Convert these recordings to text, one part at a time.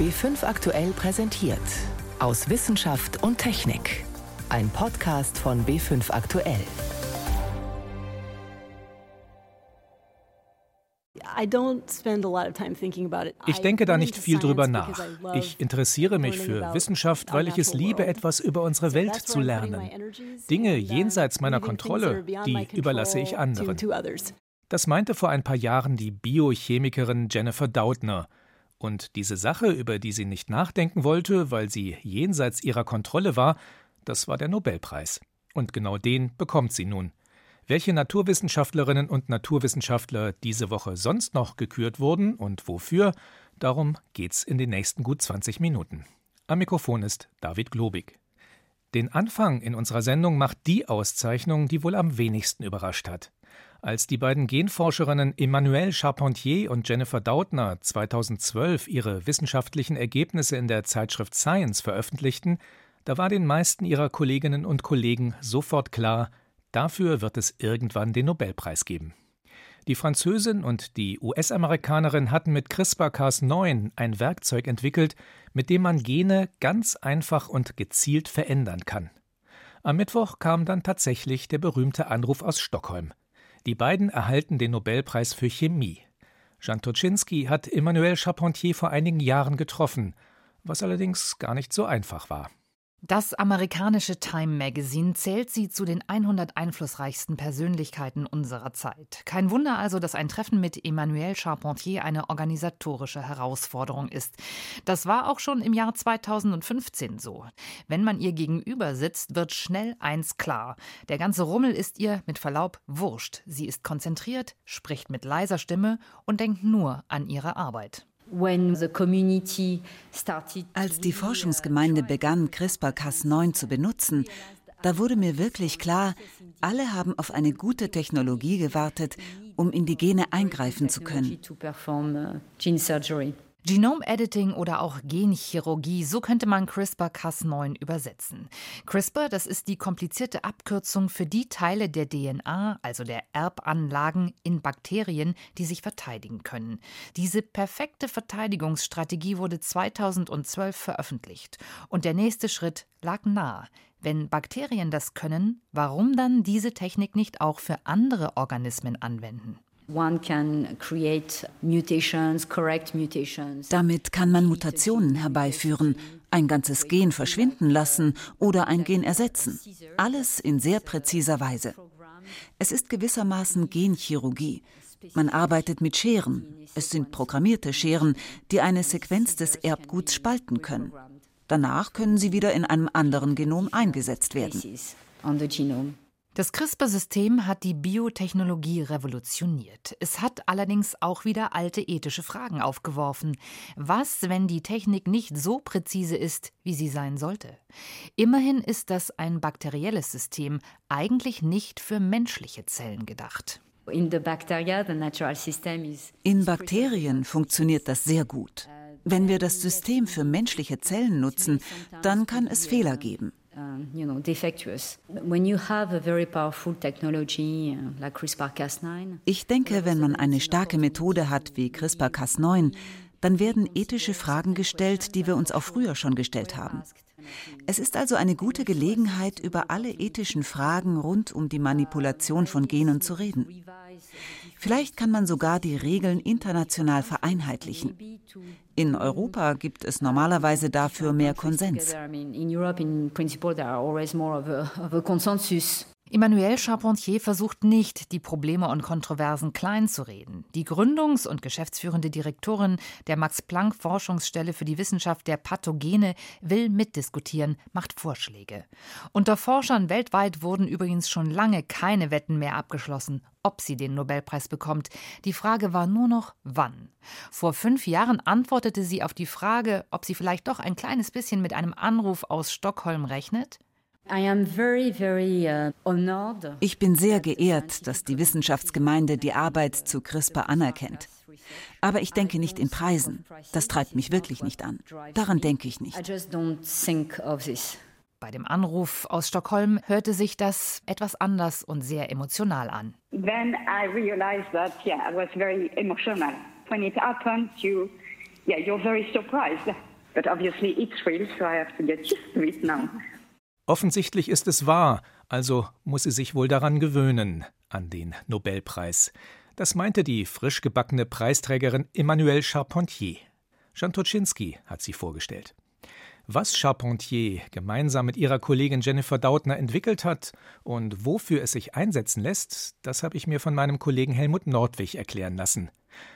B5 aktuell präsentiert. Aus Wissenschaft und Technik. Ein Podcast von B5 aktuell. Ich denke da nicht viel drüber nach. Ich interessiere mich für Wissenschaft, weil ich es liebe, etwas über unsere Welt zu lernen. Dinge jenseits meiner Kontrolle, die überlasse ich anderen. Das meinte vor ein paar Jahren die Biochemikerin Jennifer Doudna. Und diese Sache, über die sie nicht nachdenken wollte, weil sie jenseits ihrer Kontrolle war, das war der Nobelpreis. Und genau den bekommt sie nun. Welche Naturwissenschaftlerinnen und Naturwissenschaftler diese Woche sonst noch gekürt wurden und wofür, darum geht's in den nächsten gut 20 Minuten. Am Mikrofon ist David Globig. Den Anfang in unserer Sendung macht die Auszeichnung, die wohl am wenigsten überrascht hat. Als die beiden Genforscherinnen Emmanuelle Charpentier und Jennifer Doudna 2012 ihre wissenschaftlichen Ergebnisse in der Zeitschrift Science veröffentlichten, da war den meisten ihrer Kolleginnen und Kollegen sofort klar, Dafür wird es irgendwann den Nobelpreis geben. Die Französin und die US-Amerikanerin hatten mit CRISPR-Cas9 ein Werkzeug entwickelt, mit dem man Gene ganz einfach und gezielt verändern kann. Am Mittwoch kam dann tatsächlich der berühmte Anruf aus Stockholm. Die beiden erhalten den Nobelpreis für Chemie. Jean Toczynski hat Emmanuel Charpentier vor einigen Jahren getroffen, was allerdings gar nicht so einfach war. Das amerikanische Time Magazine zählt sie zu den 100 einflussreichsten Persönlichkeiten unserer Zeit. Kein Wunder also, dass ein Treffen mit Emmanuel Charpentier eine organisatorische Herausforderung ist. Das war auch schon im Jahr 2015 so. Wenn man ihr gegenüber sitzt, wird schnell eins klar. Der ganze Rummel ist ihr mit Verlaub wurscht. Sie ist konzentriert, spricht mit leiser Stimme und denkt nur an ihre Arbeit. Als die Forschungsgemeinde begann, CRISPR-Cas9 zu benutzen, da wurde mir wirklich klar, alle haben auf eine gute Technologie gewartet, um in die Gene eingreifen zu können. Genome Editing oder auch Genchirurgie, so könnte man CRISPR-Cas9 übersetzen. CRISPR, das ist die komplizierte Abkürzung für die Teile der DNA, also der Erbanlagen in Bakterien, die sich verteidigen können. Diese perfekte Verteidigungsstrategie wurde 2012 veröffentlicht. Und der nächste Schritt lag nahe. Wenn Bakterien das können, warum dann diese Technik nicht auch für andere Organismen anwenden? Damit kann man Mutationen herbeiführen, ein ganzes Gen verschwinden lassen oder ein Gen ersetzen. Alles in sehr präziser Weise. Es ist gewissermaßen Genchirurgie. Man arbeitet mit Scheren. Es sind programmierte Scheren, die eine Sequenz des Erbguts spalten können. Danach können sie wieder in einem anderen Genom eingesetzt werden. Das CRISPR-System hat die Biotechnologie revolutioniert. Es hat allerdings auch wieder alte ethische Fragen aufgeworfen. Was, wenn die Technik nicht so präzise ist, wie sie sein sollte? Immerhin ist das ein bakterielles System, eigentlich nicht für menschliche Zellen gedacht. In Bakterien funktioniert das sehr gut. Wenn wir das System für menschliche Zellen nutzen, dann kann es Fehler geben. Uh, technology uh, like CRISPR-Cas9. Ich denke, wenn man eine starke Methode hat wie CRISPR-Cas9, dann werden ethische Fragen gestellt, die wir uns auch früher schon gestellt haben. Es ist also eine gute Gelegenheit, über alle ethischen Fragen rund um die Manipulation von Genen zu reden. Vielleicht kann man sogar die Regeln international vereinheitlichen. In Europa gibt es normalerweise dafür mehr Konsens. Emmanuel Charpentier versucht nicht, die Probleme und Kontroversen kleinzureden. Die Gründungs- und geschäftsführende Direktorin der Max-Planck-Forschungsstelle für die Wissenschaft der Pathogene will mitdiskutieren, macht Vorschläge. Unter Forschern weltweit wurden übrigens schon lange keine Wetten mehr abgeschlossen, ob sie den Nobelpreis bekommt. Die Frage war nur noch, wann. Vor fünf Jahren antwortete sie auf die Frage, ob sie vielleicht doch ein kleines bisschen mit einem Anruf aus Stockholm rechnet. Uh, ich bin sehr geehrt, dass die Wissenschaftsgemeinde die Arbeit zu CRISPR anerkennt. Aber ich denke nicht in Preisen. Das treibt mich wirklich nicht an. Daran denke ich nicht. Bei dem Anruf aus Stockholm hörte sich das etwas anders und sehr emotional an. Then I realized that, yeah, I was very emotional. When it happened, you, yeah, you're very surprised. Offensichtlich ist es wahr, also muss sie sich wohl daran gewöhnen, an den Nobelpreis. Das meinte die frisch gebackene Preisträgerin Emmanuelle Charpentier. Jean Toczynski hat sie vorgestellt. Was Charpentier gemeinsam mit ihrer Kollegin Jennifer Dautner entwickelt hat und wofür es sich einsetzen lässt, das habe ich mir von meinem Kollegen Helmut Nordwig erklären lassen.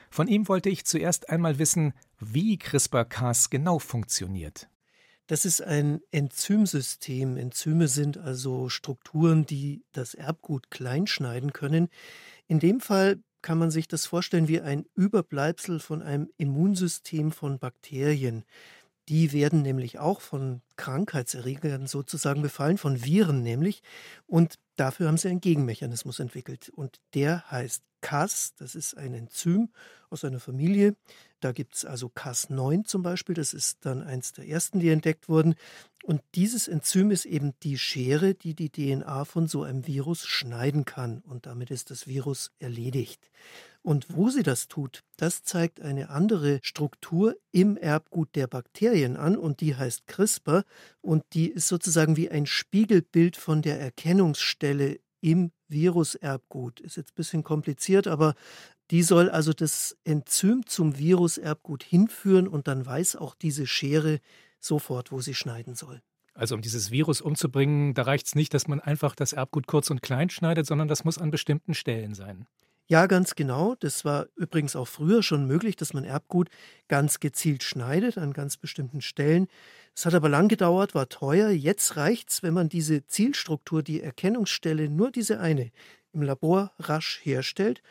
Von ihm wollte ich zuerst einmal wissen, wie CRISPR-Cas genau funktioniert. Das ist ein Enzymsystem. Enzyme sind also Strukturen, die das Erbgut kleinschneiden können. In dem Fall kann man sich das vorstellen wie ein Überbleibsel von einem Immunsystem von Bakterien. Die werden nämlich auch von Krankheitserregern sozusagen befallen, von Viren nämlich. Und dafür haben sie einen Gegenmechanismus entwickelt. Und der heißt Cas, das ist ein Enzym aus einer Familie. Da gibt es also Cas9 zum Beispiel, das ist dann eins der ersten, die entdeckt wurden. Und dieses Enzym ist eben die Schere, die die DNA von so einem Virus schneiden kann. Und damit ist das Virus erledigt. Und wo sie das tut, das zeigt eine andere Struktur im Erbgut der Bakterien an und die heißt CRISPR und die ist sozusagen wie ein Spiegelbild von der Erkennungsstelle im Viruserbgut. Ist jetzt ein bisschen kompliziert, aber die soll also das Enzym zum Viruserbgut hinführen und dann weiß auch diese Schere sofort, wo sie schneiden soll. Also um dieses Virus umzubringen, da reicht es nicht, dass man einfach das Erbgut kurz und klein schneidet, sondern das muss an bestimmten Stellen sein. Ja, ganz genau. Das war übrigens auch früher schon möglich, dass man Erbgut ganz gezielt schneidet an ganz bestimmten Stellen. Es hat aber lang gedauert, war teuer. Jetzt reicht es, wenn man diese Zielstruktur, die Erkennungsstelle, nur diese eine, im Labor rasch herstellt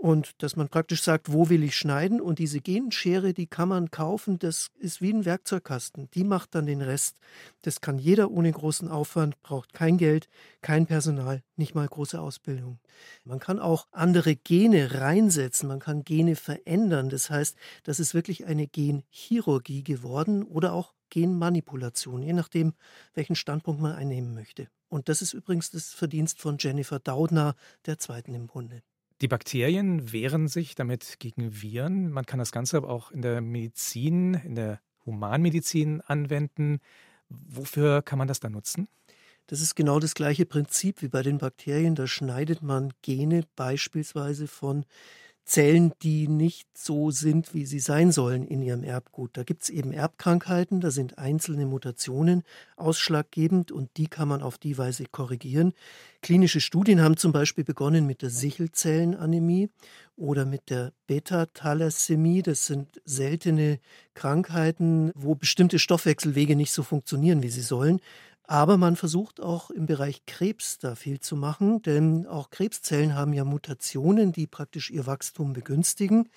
und dass man praktisch sagt, wo will ich schneiden und diese Genschere, die kann man kaufen, das ist wie ein Werkzeugkasten, die macht dann den Rest. Das kann jeder ohne großen Aufwand, braucht kein Geld, kein Personal, nicht mal große Ausbildung. Man kann auch andere Gene reinsetzen, man kann Gene verändern, das heißt, das ist wirklich eine Genchirurgie geworden oder auch Genmanipulation, je nachdem, welchen Standpunkt man einnehmen möchte. Und das ist übrigens das Verdienst von Jennifer Doudna, der zweiten im Bunde. Die Bakterien wehren sich damit gegen Viren. Man kann das Ganze aber auch in der Medizin, in der Humanmedizin anwenden. Wofür kann man das dann nutzen? Das ist genau das gleiche Prinzip wie bei den Bakterien. Da schneidet man Gene beispielsweise von Zellen, die nicht so sind, wie sie sein sollen in ihrem Erbgut. Da gibt es eben Erbkrankheiten, da sind einzelne Mutationen ausschlaggebend und die kann man auf die Weise korrigieren. Klinische Studien haben zum Beispiel begonnen mit der Sichelzellenanämie oder mit der Beta-Thalassämie. Das sind seltene Krankheiten, wo bestimmte Stoffwechselwege nicht so funktionieren, wie sie sollen. Aber man versucht auch im Bereich Krebs da viel zu machen, denn auch Krebszellen haben ja Mutationen, die praktisch ihr Wachstum begünstigen.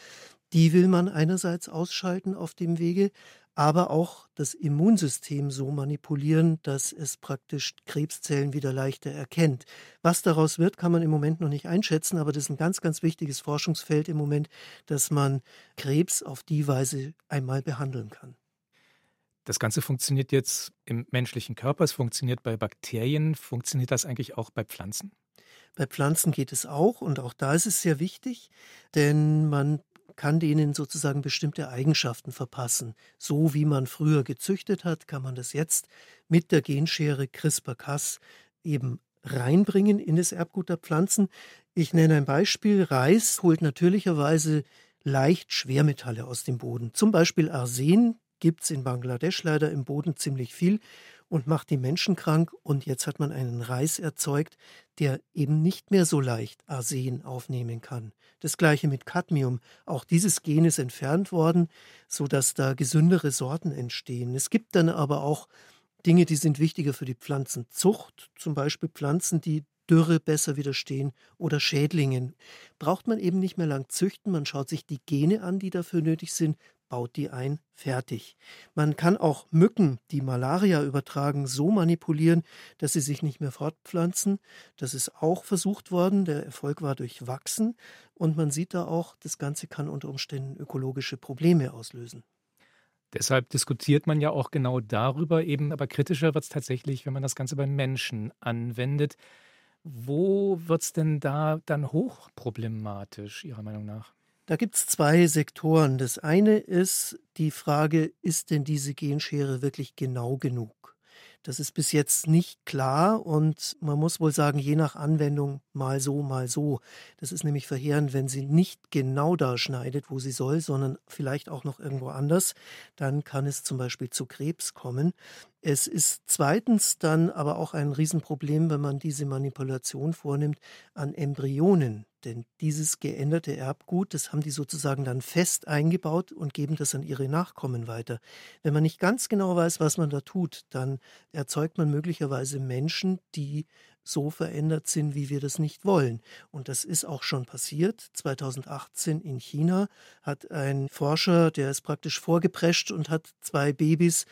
Die will man einerseits ausschalten auf dem Wege, aber auch das Immunsystem so manipulieren, dass es praktisch Krebszellen wieder leichter erkennt. Was daraus wird, kann man im Moment noch nicht einschätzen, aber das ist ein ganz, ganz wichtiges Forschungsfeld im Moment, dass man Krebs auf die Weise einmal behandeln kann. Das Ganze funktioniert jetzt im menschlichen Körper, es funktioniert bei Bakterien. Funktioniert das eigentlich auch bei Pflanzen? Bei Pflanzen geht es auch und auch da ist es sehr wichtig, denn man kann denen sozusagen bestimmte Eigenschaften verpassen. So wie man früher gezüchtet hat, kann man das jetzt mit der Genschere CRISPR-Cas eben reinbringen in das Erbgut der Pflanzen. Ich nenne ein Beispiel. Reis holt natürlicherweise leicht Schwermetalle aus dem Boden, zum Beispiel Arsen, gibt es in Bangladesch leider im Boden ziemlich viel und macht die Menschen krank. Und jetzt hat man einen Reis erzeugt, der eben nicht mehr so leicht Arsen aufnehmen kann. Das gleiche mit Cadmium. Auch dieses Gen ist entfernt worden, sodass da gesündere Sorten entstehen. Es gibt dann aber auch Dinge, die sind wichtiger für die Pflanzenzucht, zum Beispiel Pflanzen, die Dürre besser widerstehen oder Schädlingen. Braucht man eben nicht mehr lang züchten, man schaut sich die Gene an, die dafür nötig sind, baut die ein, fertig. Man kann auch Mücken, die Malaria übertragen, so manipulieren, dass sie sich nicht mehr fortpflanzen. Das ist auch versucht worden. Der Erfolg war durchwachsen. Und man sieht da auch, das Ganze kann unter Umständen ökologische Probleme auslösen. Deshalb diskutiert man ja auch genau darüber, eben aber kritischer wird es tatsächlich, wenn man das Ganze beim Menschen anwendet. Wo wird es denn da dann hochproblematisch, Ihrer Meinung nach? Da gibt es zwei Sektoren. Das eine ist die Frage, ist denn diese Genschere wirklich genau genug? Das ist bis jetzt nicht klar und man muss wohl sagen, je nach Anwendung mal so, mal so. Das ist nämlich verheerend, wenn sie nicht genau da schneidet, wo sie soll, sondern vielleicht auch noch irgendwo anders. Dann kann es zum Beispiel zu Krebs kommen. Es ist zweitens dann aber auch ein Riesenproblem, wenn man diese Manipulation vornimmt an Embryonen. Denn dieses geänderte Erbgut, das haben die sozusagen dann fest eingebaut und geben das an ihre Nachkommen weiter. Wenn man nicht ganz genau weiß, was man da tut, dann erzeugt man möglicherweise Menschen, die so verändert sind, wie wir das nicht wollen. Und das ist auch schon passiert. 2018 in China hat ein Forscher, der ist praktisch vorgeprescht und hat zwei Babys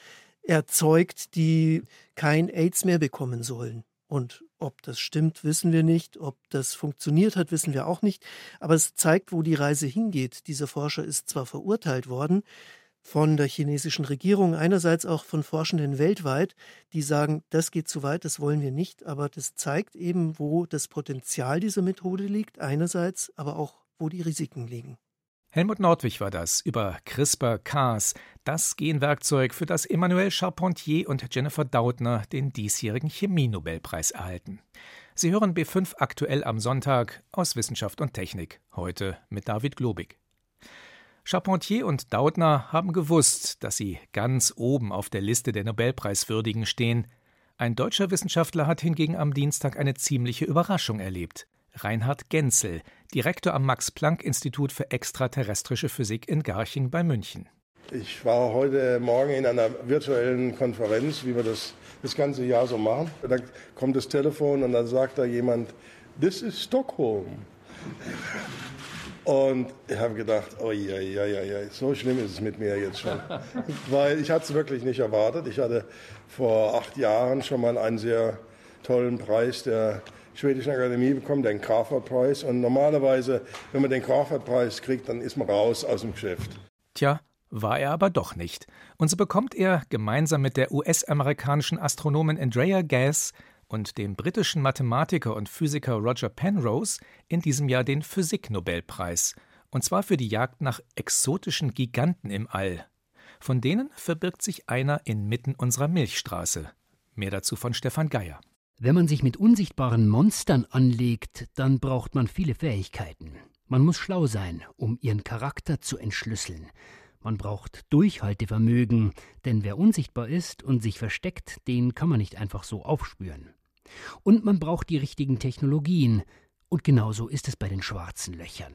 erzeugt, die kein AIDS mehr bekommen sollen. Und ob das stimmt, wissen wir nicht. Ob das funktioniert hat, wissen wir auch nicht. Aber es zeigt, wo die Reise hingeht. Dieser Forscher ist zwar verurteilt worden von der chinesischen Regierung, einerseits auch von Forschenden weltweit, die sagen, das geht zu weit, das wollen wir nicht. Aber das zeigt eben, wo das Potenzial dieser Methode liegt, einerseits, aber auch, wo die Risiken liegen. Helmut Nordwig war das über CRISPR-Cas, das Genwerkzeug, für das Emmanuel Charpentier und Jennifer Doudna den diesjährigen Chemie-Nobelpreis erhalten. Sie hören B5 aktuell am Sonntag aus Wissenschaft und Technik, heute mit David Globig. Charpentier und Doudna haben gewusst, dass sie ganz oben auf der Liste der Nobelpreiswürdigen stehen. Ein deutscher Wissenschaftler hat hingegen am Dienstag eine ziemliche Überraschung erlebt. Reinhard Genzel, Direktor am Max-Planck-Institut für extraterrestrische Physik in Garching bei München. Ich war heute Morgen in einer virtuellen Konferenz, wie wir das das ganze Jahr so machen. Und dann kommt das Telefon und dann sagt da jemand, this is Stockholm. Und ich habe gedacht, oh ja, ja, ja, ja, so schlimm ist es mit mir jetzt schon. Weil ich hatte es wirklich nicht erwartet. Ich hatte vor acht Jahren schon mal einen sehr tollen Preis der schwedischen Akademie bekommen, den Crawford-Preis. Und normalerweise, wenn man den Crawford-Preis kriegt, dann ist man raus aus dem Geschäft. Tja, war er aber doch nicht. Und so bekommt er gemeinsam mit der US-amerikanischen Astronomin Andrea Gass und dem britischen Mathematiker und Physiker Roger Penrose in diesem Jahr den Physiknobelpreis. Und zwar für die Jagd nach exotischen Giganten im All. Von denen verbirgt sich einer inmitten unserer Milchstraße. Mehr dazu von Stefan Geier. Wenn man sich mit unsichtbaren Monstern anlegt, dann braucht man viele Fähigkeiten. Man muss schlau sein, um ihren Charakter zu entschlüsseln. Man braucht Durchhaltevermögen, denn wer unsichtbar ist und sich versteckt, den kann man nicht einfach so aufspüren. Und man braucht die richtigen Technologien, und genauso ist es bei den schwarzen Löchern.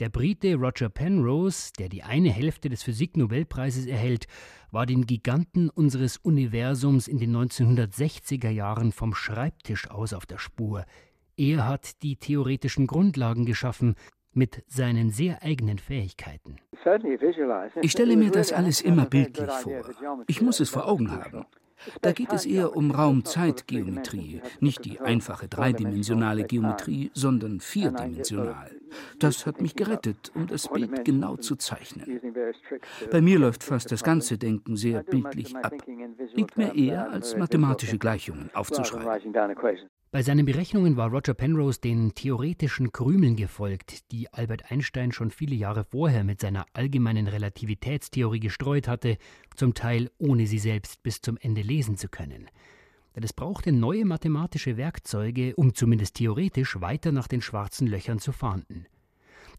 Der Brite Roger Penrose, der die eine Hälfte des Physiknobelpreises erhält, war den Giganten unseres Universums in den 1960er Jahren vom Schreibtisch aus auf der Spur. Er hat die theoretischen Grundlagen geschaffen mit seinen sehr eigenen Fähigkeiten. Ich stelle mir das alles immer bildlich vor. Ich muss es vor Augen haben. Da geht es eher um Raum-Zeit-Geometrie, nicht die einfache dreidimensionale Geometrie, sondern vierdimensional. Das hat mich gerettet, um das Bild genau zu zeichnen. Bei mir läuft fast das ganze Denken sehr bildlich ab. Liegt mir eher, als mathematische Gleichungen aufzuschreiben. Bei seinen Berechnungen war Roger Penrose den theoretischen Krümeln gefolgt, die Albert Einstein schon viele Jahre vorher mit seiner allgemeinen Relativitätstheorie gestreut hatte, zum Teil ohne sie selbst bis zum Ende lesen zu können. Denn es brauchte neue mathematische Werkzeuge, um zumindest theoretisch weiter nach den schwarzen Löchern zu fahnden.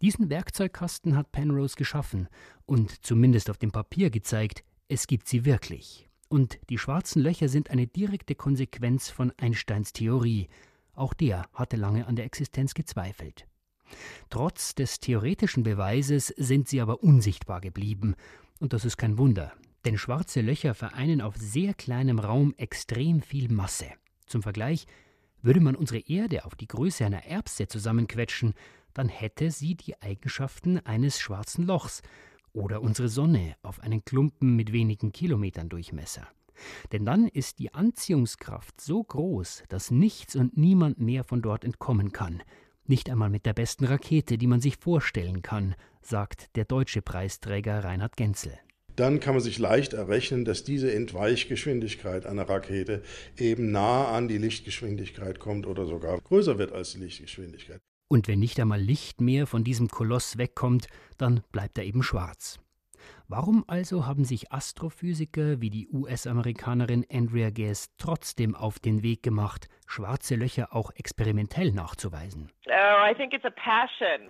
Diesen Werkzeugkasten hat Penrose geschaffen und zumindest auf dem Papier gezeigt, es gibt sie wirklich. Und die schwarzen Löcher sind eine direkte Konsequenz von Einsteins Theorie. Auch der hatte lange an der Existenz gezweifelt. Trotz des theoretischen Beweises sind sie aber unsichtbar geblieben. Und das ist kein Wunder, denn schwarze Löcher vereinen auf sehr kleinem Raum extrem viel Masse. Zum Vergleich, würde man unsere Erde auf die Größe einer Erbse zusammenquetschen, dann hätte sie die Eigenschaften eines schwarzen Lochs, oder unsere Sonne auf einen Klumpen mit wenigen Kilometern Durchmesser. Denn dann ist die Anziehungskraft so groß, dass nichts und niemand mehr von dort entkommen kann. Nicht einmal mit der besten Rakete, die man sich vorstellen kann, sagt der deutsche Preisträger Reinhard Genzel. Dann kann man sich leicht errechnen, dass diese Entweichgeschwindigkeit einer Rakete eben nah an die Lichtgeschwindigkeit kommt oder sogar größer wird als die Lichtgeschwindigkeit. Und wenn nicht einmal Licht mehr von diesem Koloss wegkommt, dann bleibt er eben schwarz. Warum also haben sich Astrophysiker wie die US-Amerikanerin Andrea Ghez trotzdem auf den Weg gemacht, schwarze Löcher auch experimentell nachzuweisen?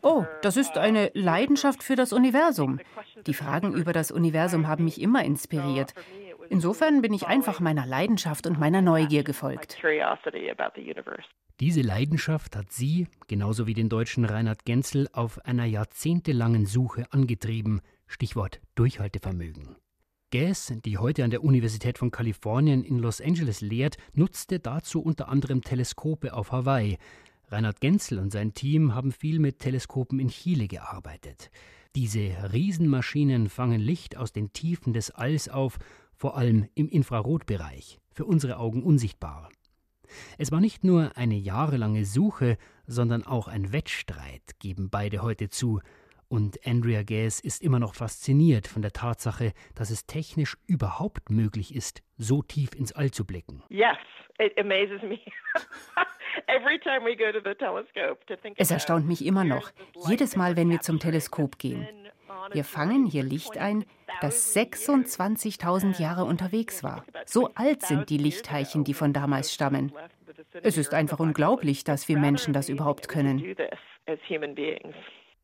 Oh, das ist eine Leidenschaft für das Universum. Die Fragen über das Universum haben mich immer inspiriert. Insofern bin ich einfach meiner Leidenschaft und meiner Neugier gefolgt. Diese Leidenschaft hat sie, genauso wie den deutschen Reinhard Genzel, auf einer jahrzehntelangen Suche angetrieben, Stichwort Durchhaltevermögen. Gass, die heute an der Universität von Kalifornien in Los Angeles lehrt, nutzte dazu unter anderem Teleskope auf Hawaii. Reinhard Genzel und sein Team haben viel mit Teleskopen in Chile gearbeitet. Diese Riesenmaschinen fangen Licht aus den Tiefen des Alls auf, vor allem im Infrarotbereich, für unsere Augen unsichtbar. Es war nicht nur eine jahrelange Suche, sondern auch ein Wettstreit, geben beide heute zu, und Andrea Gaze ist immer noch fasziniert von der Tatsache, dass es technisch überhaupt möglich ist, so tief ins All zu blicken. Yes, it amazes me. Es erstaunt mich immer noch, jedes Mal, wenn wir zum Teleskop gehen. Wir fangen hier Licht ein, das 26.000 Jahre unterwegs war. So alt sind die Lichtteilchen, die von damals stammen. Es ist einfach unglaublich, dass wir Menschen das überhaupt können.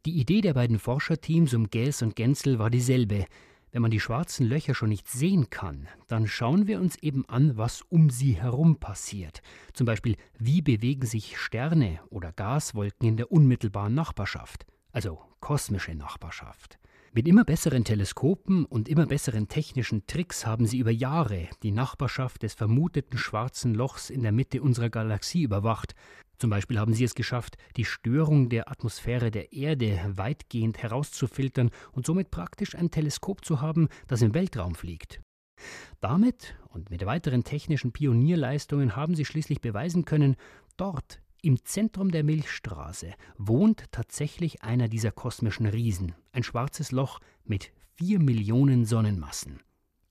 Die Idee der beiden Forscherteams um Gels und Genzel war dieselbe. Wenn man die schwarzen Löcher schon nicht sehen kann, dann schauen wir uns eben an, was um sie herum passiert. Zum Beispiel, wie bewegen sich Sterne oder Gaswolken in der unmittelbaren Nachbarschaft, also kosmische Nachbarschaft. Mit immer besseren Teleskopen und immer besseren technischen Tricks haben sie über Jahre die Nachbarschaft des vermuteten schwarzen Lochs in der Mitte unserer Galaxie überwacht zum Beispiel haben sie es geschafft, die Störung der Atmosphäre der Erde weitgehend herauszufiltern und somit praktisch ein Teleskop zu haben, das im Weltraum fliegt. Damit und mit weiteren technischen Pionierleistungen haben sie schließlich beweisen können, dort im Zentrum der Milchstraße wohnt tatsächlich einer dieser kosmischen Riesen, ein schwarzes Loch mit vier Millionen Sonnenmassen.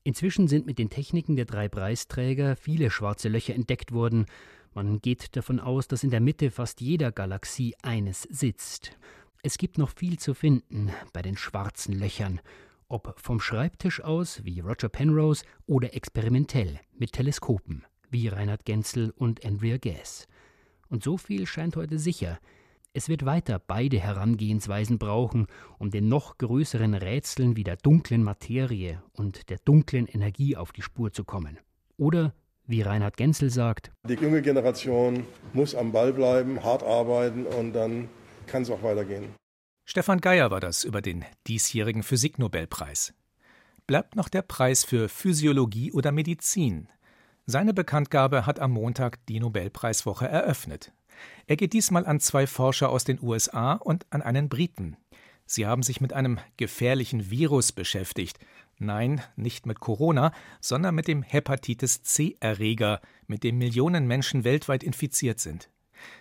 Inzwischen sind mit den Techniken der drei Preisträger viele schwarze Löcher entdeckt worden, man geht davon aus, dass in der Mitte fast jeder Galaxie eines sitzt. Es gibt noch viel zu finden bei den schwarzen Löchern, ob vom Schreibtisch aus wie Roger Penrose oder experimentell mit Teleskopen wie Reinhard Genzel und Andrea Gass. Und so viel scheint heute sicher. Es wird weiter beide Herangehensweisen brauchen, um den noch größeren Rätseln wie der dunklen Materie und der dunklen Energie auf die Spur zu kommen. Oder wie Reinhard Genzel sagt, die junge Generation muss am Ball bleiben, hart arbeiten und dann kann es auch weitergehen. Stefan Geier war das über den diesjährigen Physiknobelpreis. Bleibt noch der Preis für Physiologie oder Medizin. Seine Bekanntgabe hat am Montag die Nobelpreiswoche eröffnet. Er geht diesmal an zwei Forscher aus den USA und an einen Briten. Sie haben sich mit einem gefährlichen Virus beschäftigt, Nein, nicht mit Corona, sondern mit dem Hepatitis C-Erreger, mit dem Millionen Menschen weltweit infiziert sind.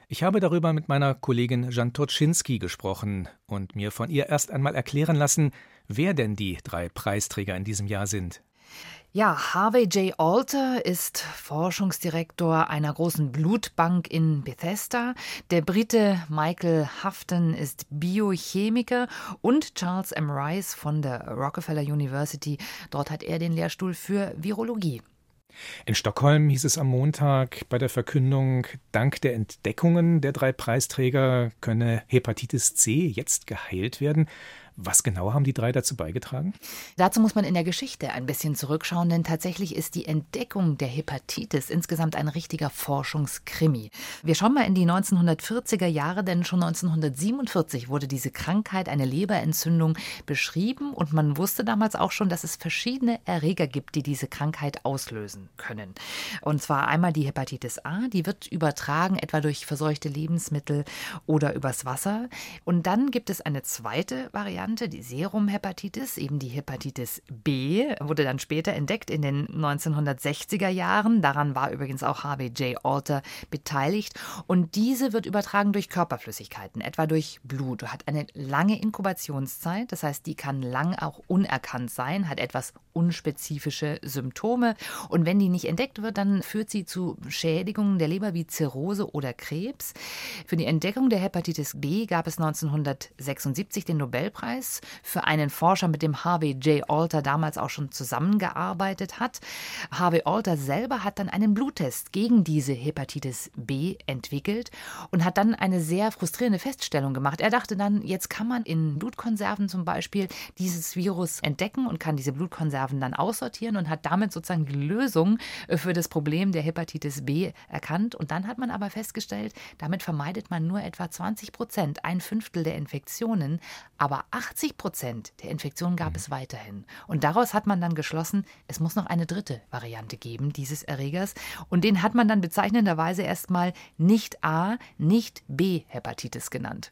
Ich habe darüber mit meiner Kollegin Jan Toczynski gesprochen und mir von ihr erst einmal erklären lassen, wer denn die drei Preisträger in diesem Jahr sind. Ja, Harvey J. Alter ist Forschungsdirektor einer großen Blutbank in Bethesda. Der Brite Michael Houghton ist Biochemiker und Charles M. Rice von der Rockefeller University. Dort hat er den Lehrstuhl für Virologie. In Stockholm hieß es am Montag bei der Verkündung, dank der Entdeckungen der drei Preisträger könne Hepatitis C jetzt geheilt werden. Was genau haben die drei dazu beigetragen? Dazu muss man in der Geschichte ein bisschen zurückschauen, denn tatsächlich ist die Entdeckung der Hepatitis insgesamt ein richtiger Forschungskrimi. Wir schauen mal in die 1940er Jahre, denn schon 1947 wurde diese Krankheit, eine Leberentzündung, beschrieben und man wusste damals auch schon, dass es verschiedene Erreger gibt, die diese Krankheit auslösen können. Und zwar einmal die Hepatitis A, die wird übertragen etwa durch verseuchte Lebensmittel oder übers Wasser. Und dann gibt es eine zweite Variante, Variante, die Serumhepatitis, eben die Hepatitis B, wurde dann später entdeckt in den 1960er Jahren. Daran war übrigens auch Harvey J. Alter beteiligt. Und diese wird übertragen durch Körperflüssigkeiten, etwa durch Blut, hat eine lange Inkubationszeit, das heißt, die kann lang auch unerkannt sein, hat etwas unspezifische Symptome. Und wenn die nicht entdeckt wird, dann führt sie zu Schädigungen der Leber wie Zirrhose oder Krebs. Für die Entdeckung der Hepatitis B gab es 1976 den Nobelpreis für einen Forscher, mit dem Harvey J. Alter damals auch schon zusammengearbeitet hat. Harvey Alter selber hat dann einen Bluttest gegen diese Hepatitis B entwickelt und hat dann eine sehr frustrierende Feststellung gemacht. Er dachte dann, jetzt kann man in Blutkonserven zum Beispiel dieses Virus entdecken und kann diese Blutkonserven dann aussortieren und hat damit sozusagen die Lösung für das Problem der Hepatitis B erkannt. Und dann hat man aber festgestellt, damit vermeidet man nur etwa 20 Prozent, ein Fünftel der Infektionen, aber 80 Prozent der Infektionen gab es weiterhin. Und daraus hat man dann geschlossen, es muss noch eine dritte Variante geben dieses Erregers. Und den hat man dann bezeichnenderweise erstmal nicht A, nicht B-Hepatitis genannt.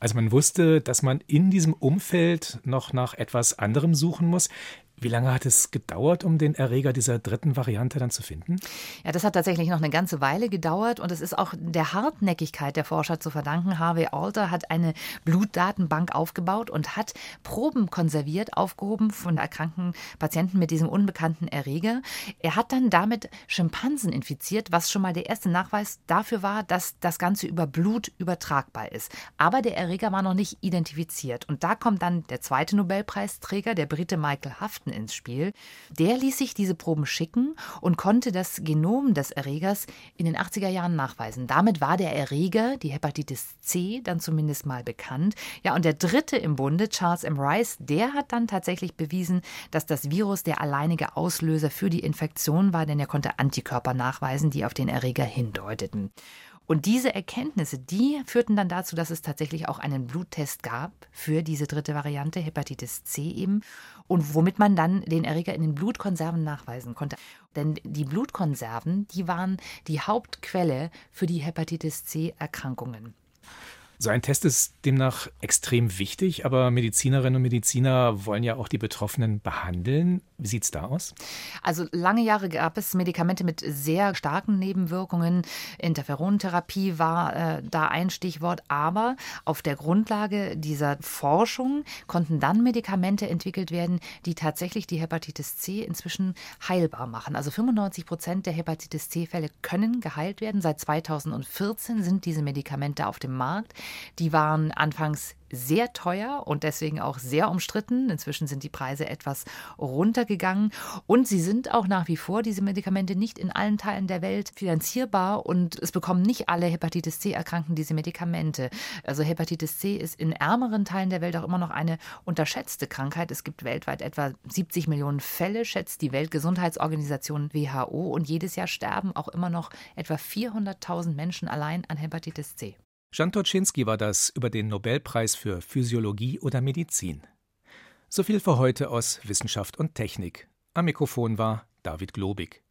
Also man wusste, dass man in diesem Umfeld noch nach etwas anderem suchen muss. Wie lange hat es gedauert, um den Erreger dieser dritten Variante dann zu finden? Ja, das hat tatsächlich noch eine ganze Weile gedauert und es ist auch der Hartnäckigkeit der Forscher zu verdanken. Harvey Alter hat eine Blutdatenbank aufgebaut und hat Proben konserviert, aufgehoben von erkrankten Patienten mit diesem unbekannten Erreger. Er hat dann damit Schimpansen infiziert, was schon mal der erste Nachweis dafür war, dass das Ganze über Blut übertragbar ist. Aber der Erreger war noch nicht identifiziert. Und da kommt dann der zweite Nobelpreisträger, der Brite Michael Haft, Wissenschaften ins Spiel. Der ließ sich diese Proben schicken und konnte das Genom des Erregers in den 80er Jahren nachweisen. Damit war der Erreger, die Hepatitis C, dann zumindest mal bekannt. Ja, und der dritte im Bunde, Charles M. Rice, der hat dann tatsächlich bewiesen, dass das Virus der alleinige Auslöser für die Infektion war, denn er konnte Antikörper nachweisen, die auf den Erreger hindeuteten. Und diese Erkenntnisse, die führten dann dazu, dass es tatsächlich auch einen Bluttest gab für diese dritte Variante, Hepatitis C eben, und womit man dann den Erreger in den Blutkonserven nachweisen konnte. Denn die Blutkonserven, die waren die Hauptquelle für die Hepatitis C-Erkrankungen. Ein Test ist demnach extrem wichtig, aber Medizinerinnen und Mediziner wollen ja auch die Betroffenen behandeln. Wie sieht es da aus? Also lange Jahre gab es Medikamente mit sehr starken Nebenwirkungen. Interferontherapie war äh, da ein Stichwort. Aber auf der Grundlage dieser Forschung konnten dann Medikamente entwickelt werden, die tatsächlich die Hepatitis C inzwischen heilbar machen. Also 95 Prozent der Hepatitis C-Fälle können geheilt werden. Seit 2014 sind diese Medikamente auf dem Markt. Die waren anfangs sehr teuer und deswegen auch sehr umstritten. Inzwischen sind die Preise etwas runtergegangen und sie sind auch nach wie vor, diese Medikamente, nicht in allen Teilen der Welt finanzierbar und es bekommen nicht alle Hepatitis C-Erkrankten diese Medikamente. Also Hepatitis C ist in ärmeren Teilen der Welt auch immer noch eine unterschätzte Krankheit. Es gibt weltweit etwa 70 Millionen Fälle, schätzt die Weltgesundheitsorganisation WHO und jedes Jahr sterben auch immer noch etwa 400.000 Menschen allein an Hepatitis C. Jan Toczynski war das über den Nobelpreis für Physiologie oder Medizin. So viel für heute aus Wissenschaft und Technik. Am Mikrofon war David Globig.